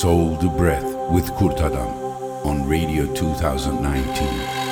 Soul to Breath with Kurtadan on Radio 2019.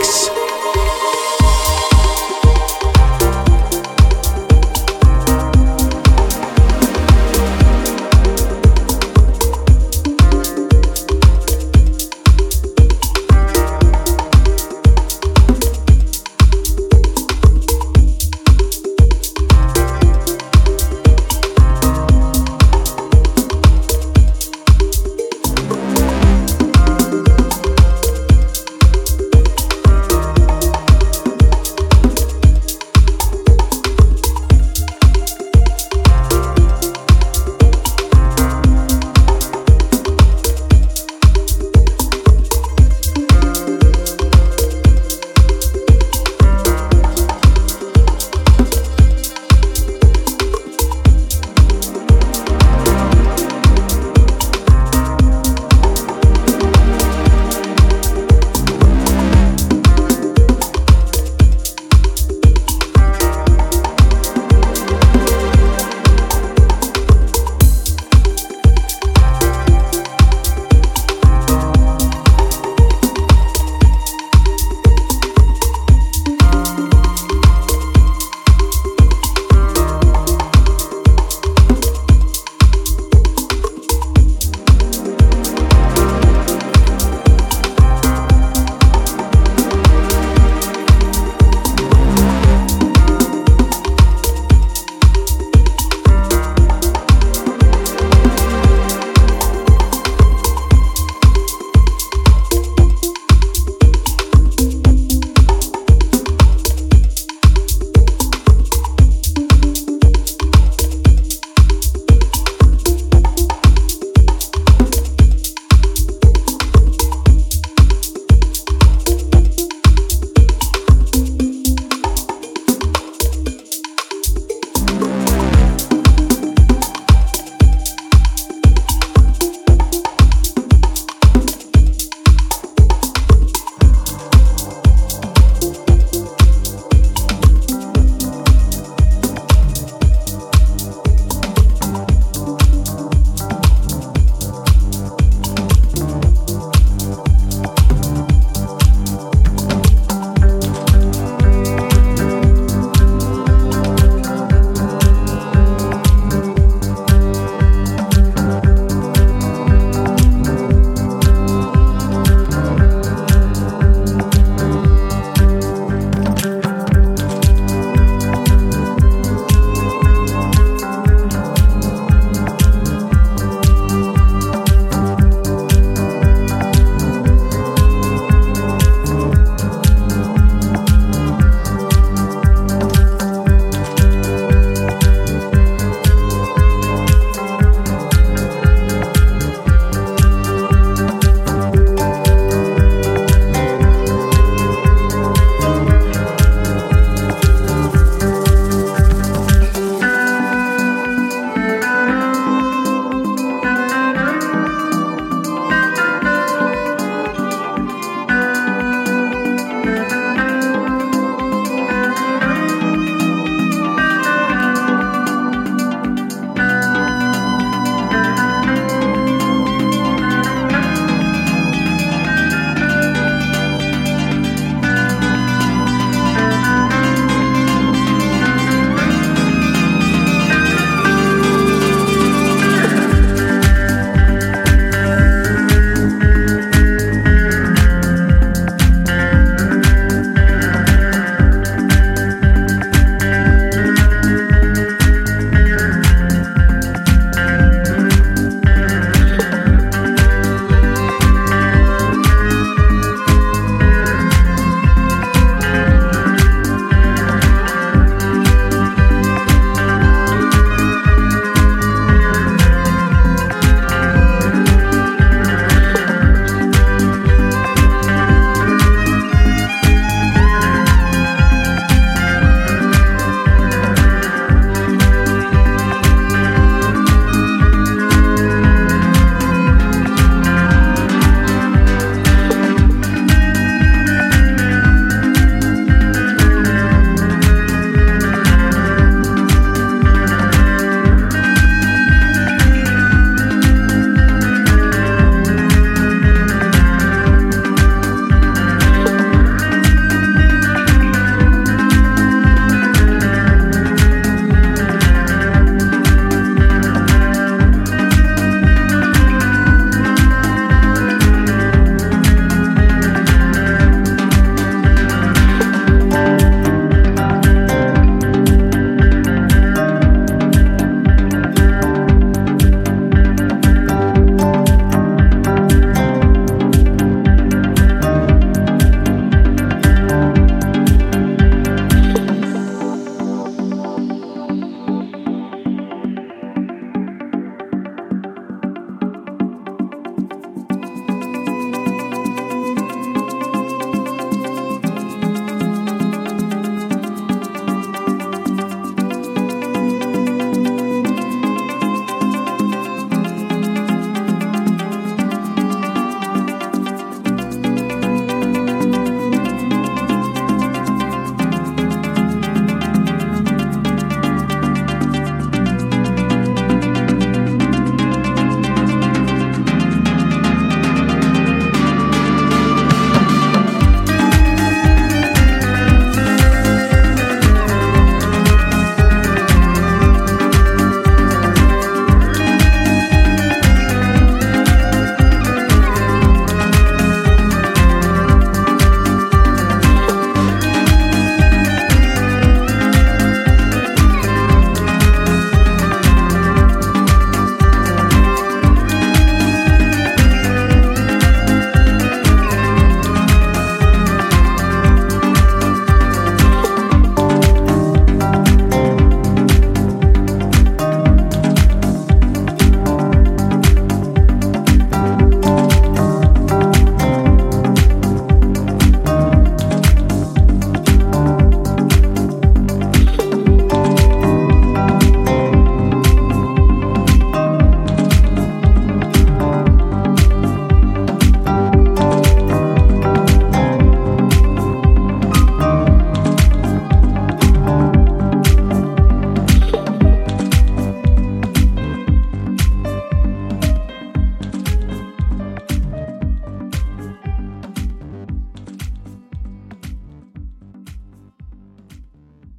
Mix.